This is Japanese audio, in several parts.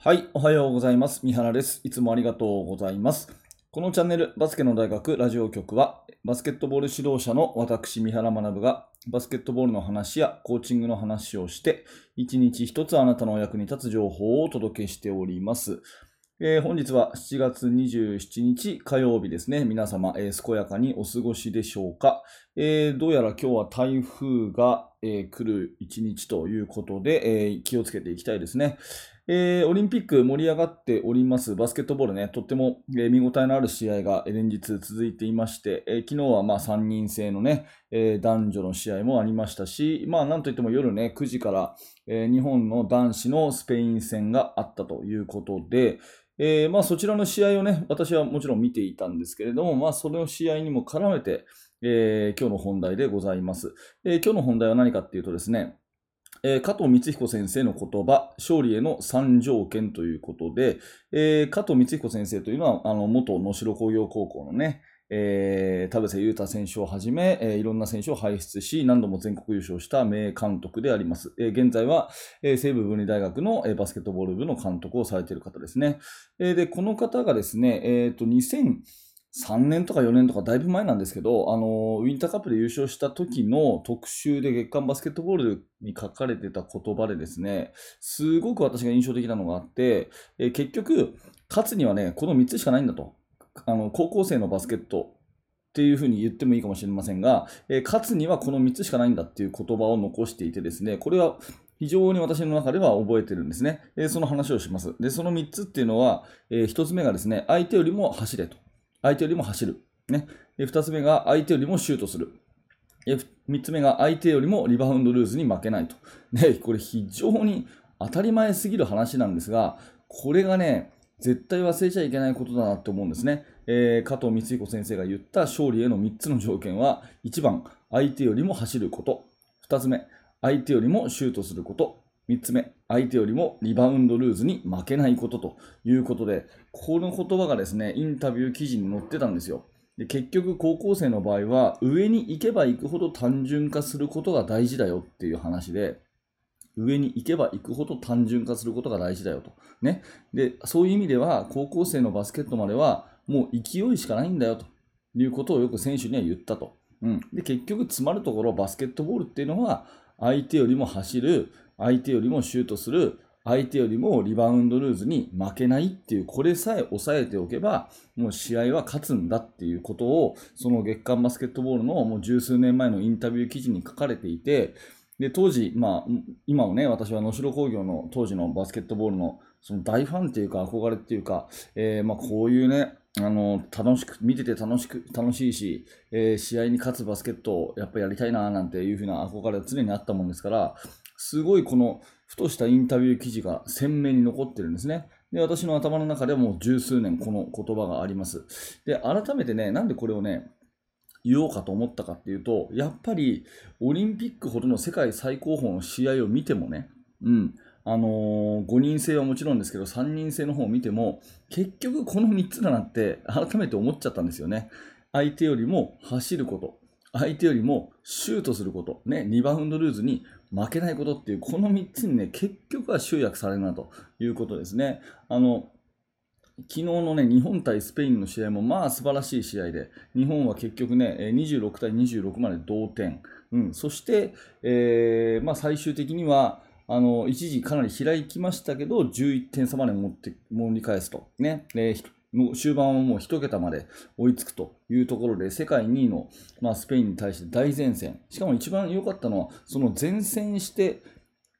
はい、おはようございます。三原です。いつもありがとうございます。このチャンネル、バスケの大学ラジオ局は、バスケットボール指導者の私、三原学が、バスケットボールの話やコーチングの話をして、一日一つあなたのお役に立つ情報をお届けしております。えー、本日は7月27日火曜日ですね。皆様、えー、健やかにお過ごしでしょうか。えー、どうやら今日は台風が、来る一日ということで、気をつけていきたいですね。えー、オリンピック盛り上がっておりますバスケットボールね、とっても、えー、見応えのある試合が連日続いていまして、えー、昨日はまあ3人制のね、えー、男女の試合もありましたし、まあなんといっても夜ね、9時から、えー、日本の男子のスペイン戦があったということで、えー、まあそちらの試合をね、私はもちろん見ていたんですけれども、まあその試合にも絡めて、えー、今日の本題でございます、えー。今日の本題は何かっていうとですね、えー、加藤光彦先生の言葉、勝利への3条件ということで、えー、加藤光彦先生というのは、あの元能代工業高校のね、えー、田臥勇太選手をはじめ、えー、いろんな選手を輩出し、何度も全国優勝した名監督であります。えー、現在は、えー、西武文理大学の、えー、バスケットボール部の監督をされている方ですね。えー、で、この方がですね、えっ、と、2000、3年とか4年とかだいぶ前なんですけど、あの、ウィンターカップで優勝した時の特集で月間バスケットボールに書かれてた言葉でですね、すごく私が印象的なのがあって、え結局、勝つにはね、この3つしかないんだと。あの、高校生のバスケットっていうふうに言ってもいいかもしれませんが、え勝つにはこの3つしかないんだっていう言葉を残していてですね、これは非常に私の中では覚えてるんですね。えその話をします。で、その3つっていうのは、え1つ目がですね、相手よりも走れと。相手よりも走る。ね。二つ目が相手よりもシュートする。三つ目が相手よりもリバウンドルーズに負けないと。ね、これ非常に当たり前すぎる話なんですが、これがね、絶対忘れちゃいけないことだなって思うんですね。えー、加藤光彦先生が言った勝利への3つの条件は、1番、相手よりも走ること。2つ目、相手よりもシュートすること。3つ目、相手よりもリバウンドルーズに負けないことということで、この言葉がですね、インタビュー記事に載ってたんですよ。で結局、高校生の場合は、上に行けば行くほど単純化することが大事だよっていう話で、上に行けば行くほど単純化することが大事だよと。ね。で、そういう意味では、高校生のバスケットまでは、もう勢いしかないんだよということをよく選手には言ったと。うん。で、結局、詰まるところ、バスケットボールっていうのは、相手よりも走る、相手よりもシュートする、相手よりもリバウンドルーズに負けないっていう、これさえ抑えておけば、もう試合は勝つんだっていうことを、その月間バスケットボールのもう十数年前のインタビュー記事に書かれていて、で、当時、まあ、今もね、私は能代工業の当時のバスケットボールのその大ファンっていうか憧れっていうか、えー、まあこういうね、あの、楽しく、見てて楽しく、楽しいし、えー、試合に勝つバスケットをやっぱりやりたいな、なんていうふうな憧れは常にあったもんですから、すごいこの、ふとしたインタビュー記事が鮮明に残ってるんですね。で、私の頭の中でも十数年この言葉があります。で、改めてね、なんでこれをね、言おうかと思ったかっていうと、やっぱりオリンピックほどの世界最高峰の試合を見てもね、うん、あのー、5人制はもちろんですけど、3人制の方を見ても、結局この3つだなって改めて思っちゃったんですよね。相手よりも走ること、相手よりもシュートすること、ね、リバウンドルーズに負けないことっていう、この3つにね、結局は集約されるなということですね。あの、昨日のね、日本対スペインの試合もまあ素晴らしい試合で、日本は結局ね、26対26まで同点。うん、そして、えー、まあ最終的には、あの、一時かなり開きましたけど、11点差まで持って、盛り返すと。ね。えーの終盤はもう1桁まで追いつくというところで、世界2位の、まあ、スペインに対して大前線。しかも一番良かったのは、その前線して、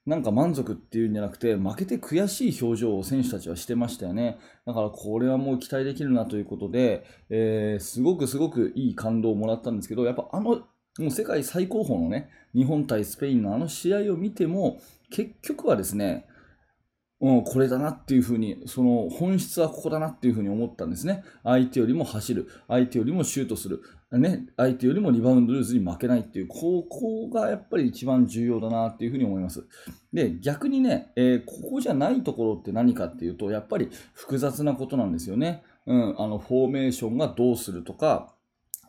なんか満足っていうんじゃなくて、負けて悔しい表情を選手たちはしてましたよね。だからこれはもう期待できるなということで、えー、すごくすごくいい感動をもらったんですけど、やっぱあの、もう世界最高峰のね、日本対スペインのあの試合を見ても、結局はですね、うん、これだなっていうふうに、その本質はここだなっていうふうに思ったんですね。相手よりも走る、相手よりもシュートする、ね、相手よりもリバウンドルーズに負けないっていう、ここがやっぱり一番重要だなっていうふうに思います。で、逆にね、えー、ここじゃないところって何かっていうと、やっぱり複雑なことなんですよね。うん、あの、フォーメーションがどうするとか、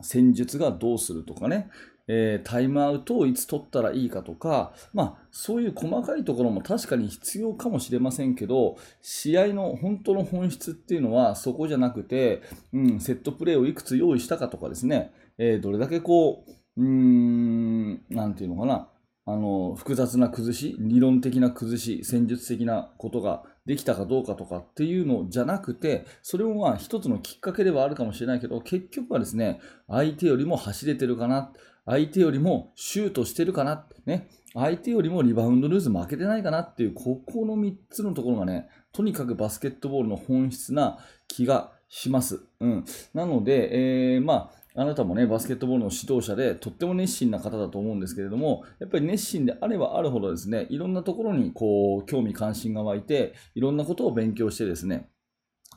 戦術がどうするとかね、えー、タイムアウトをいつ取ったらいいかとか、まあ、そういう細かいところも確かに必要かもしれませんけど、試合の本当の本質っていうのはそこじゃなくて、うん、セットプレーをいくつ用意したかとかですね、えー、どれだけこう、うーん、なんていうのかな、あの、複雑な崩し、理論的な崩し、戦術的なことができたかどうかとかっていうのじゃなくて、それもまあ一つのきっかけではあるかもしれないけど、結局はですね、相手よりも走れてるかな、相手よりもシュートしてるかな、ね、相手よりもリバウンドルーズ負けてないかなっていう、ここの3つのところがね、とにかくバスケットボールの本質な気がします。うん。なので、えー、まあ、あなたもね、バスケットボールの指導者で、とっても熱心な方だと思うんですけれども、やっぱり熱心であればあるほどですね、いろんなところにこう、興味関心が湧いて、いろんなことを勉強してですね、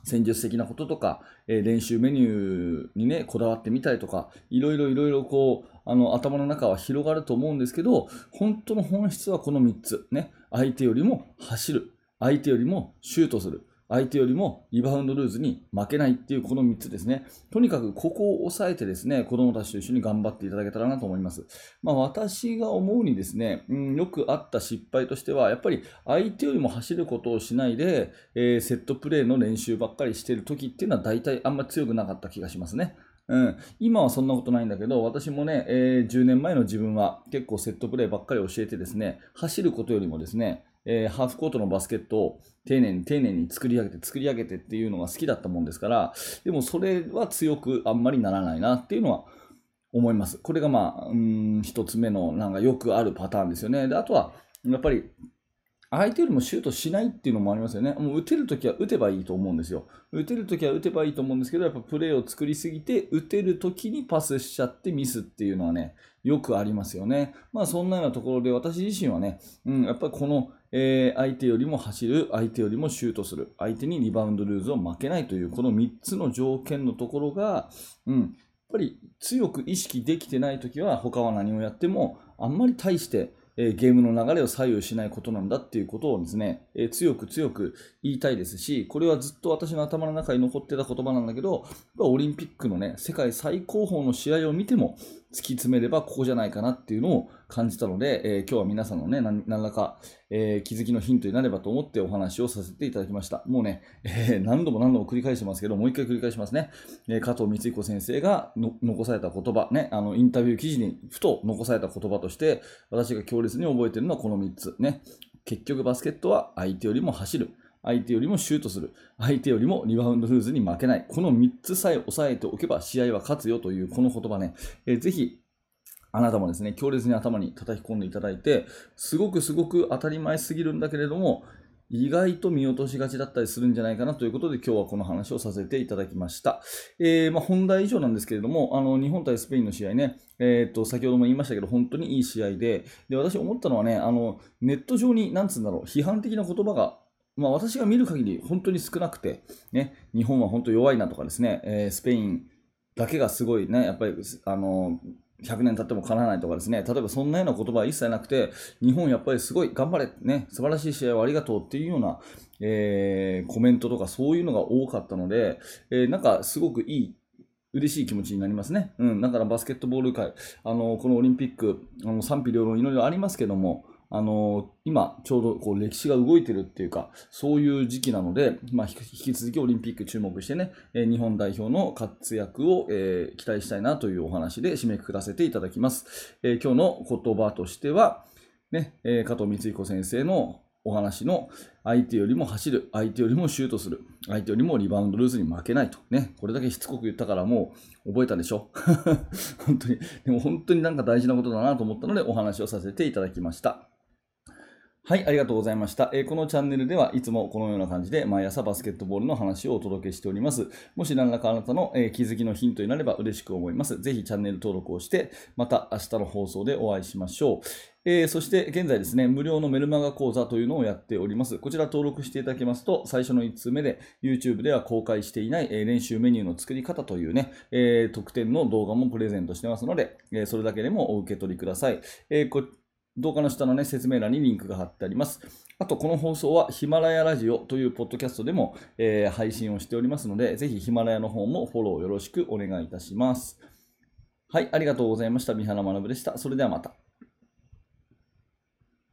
戦術的なこととか、えー、練習メニューにね、こだわってみたりとか、いろいろいろいろこう、あの、頭の中は広がると思うんですけど、本当の本質はこの3つ。ね、相手よりも走る。相手よりもシュートする。相手よりもリバウンドルーズに負けないっていうこの3つですね。とにかくここを抑えてですね、子供たちと一緒に頑張っていただけたらなと思います。まあ私が思うにですね、うん、よくあった失敗としては、やっぱり相手よりも走ることをしないで、えー、セットプレーの練習ばっかりしてる時っていうのは大体あんま強くなかった気がしますね。うん、今はそんなことないんだけど、私もね、えー、10年前の自分は結構セットプレーばっかり教えてですね、走ることよりもですね、えー、ハーフコートのバスケットを丁寧に丁寧に作り上げて作り上げてっていうのが好きだったもんですから、でもそれは強くあんまりならないなっていうのは思います。これがまあ、うん、一つ目のなんかよくあるパターンですよね。で、あとは、やっぱり相手よりもシュートしないっていうのもありますよね。もう打てるときは打てばいいと思うんですよ。打てるときは打てばいいと思うんですけど、やっぱプレーを作りすぎて、打てるときにパスしちゃってミスっていうのはね、よくありますよね。まあそんなようなところで私自身はね、うん、やっぱりこの、えー、相手よりも走る、相手よりもシュートする、相手にリバウンドルーズを負けないという、この3つの条件のところが、うん、やっぱり強く意識できてないときは他は何をやってもあんまり大してえー、ゲームの流れを左右しないことなんだっていうことをですね、えー、強く強く言いたいですし、これはずっと私の頭の中に残ってた言葉なんだけど、オリンピックのね、世界最高峰の試合を見ても、突き詰めればここじゃないかなっていうのを感じたので、えー、今日は皆さんのね、何らか、えー、気づきのヒントになればと思ってお話をさせていただきました。もうね、えー、何度も何度も繰り返してますけど、もう一回繰り返しますね。え加藤光彦先生が残された言葉、ね、あの、インタビュー記事にふと残された言葉として、私が強烈に覚えてるのはこの3つ。ね。結局バスケットは相手よりも走る。相手よりもシュートする。相手よりもリバウンドフーズに負けない。この3つさえ押さえておけば試合は勝つよというこの言葉ね、えー、ぜひあなたもですね、強烈に頭に叩き込んでいただいて、すごくすごく当たり前すぎるんだけれども、意外と見落としがちだったりするんじゃないかなということで今日はこの話をさせていただきました。えー、まあ、本題以上なんですけれども、あの日本対スペインの試合ね、えー、と先ほども言いましたけど、本当にいい試合で、で私思ったのはね、あのネット上に、なんつうんだろう、批判的な言葉がまあ、私が見る限り本当に少なくて、ね、日本は本当弱いなとかですね、えー、スペインだけがすごいね、やっぱりあの100年経ってもかなわないとかですね、例えばそんなような言葉は一切なくて、日本やっぱりすごい頑張れ、ね、素晴らしい試合をありがとうっていうような、えー、コメントとかそういうのが多かったので、えー、なんかすごくいい嬉しい気持ちになりますね。うん。だからバスケットボール界、あの、このオリンピック、あの賛否両論いろいろありますけども、あの今、ちょうどこう歴史が動いてるっていうか、そういう時期なので、まあ、引き続きオリンピック注目してね、え日本代表の活躍を、えー、期待したいなというお話で締めくくらせていただきます。えー、今日の言葉としては、ね、えー、加藤光彦先生のお話の相手よりも走る、相手よりもシュートする、相手よりもリバウンドルーズに負けないと。ね、これだけしつこく言ったからもう覚えたでしょ？本当に、でも本当になんか大事なことだなと思ったのでお話をさせていただきました。はい、ありがとうございました、えー、このチャンネルではいつもこのような感じで毎朝バスケットボールの話をお届けしております。もし何らかあなたの、えー、気づきのヒントになれば嬉しく思います。ぜひチャンネル登録をして、また明日の放送でお会いしましょう。えー、そして現在ですね、無料のメルマガ講座というのをやっております。こちら登録していただけますと、最初の1通目で YouTube では公開していない、え練習メニューの作り方というね、え特典の動画もプレゼントしてますので、えそれだけでもお受け取りください。え動画の下の、ね、説明欄にリンクが貼ってあります。あと、この放送はヒマラヤラジオというポッドキャストでも、えー、配信をしておりますので、ぜひヒマラヤの方もフォローよろしくお願いいたします。はい、ありがとうございました。三原学でした。それではまた。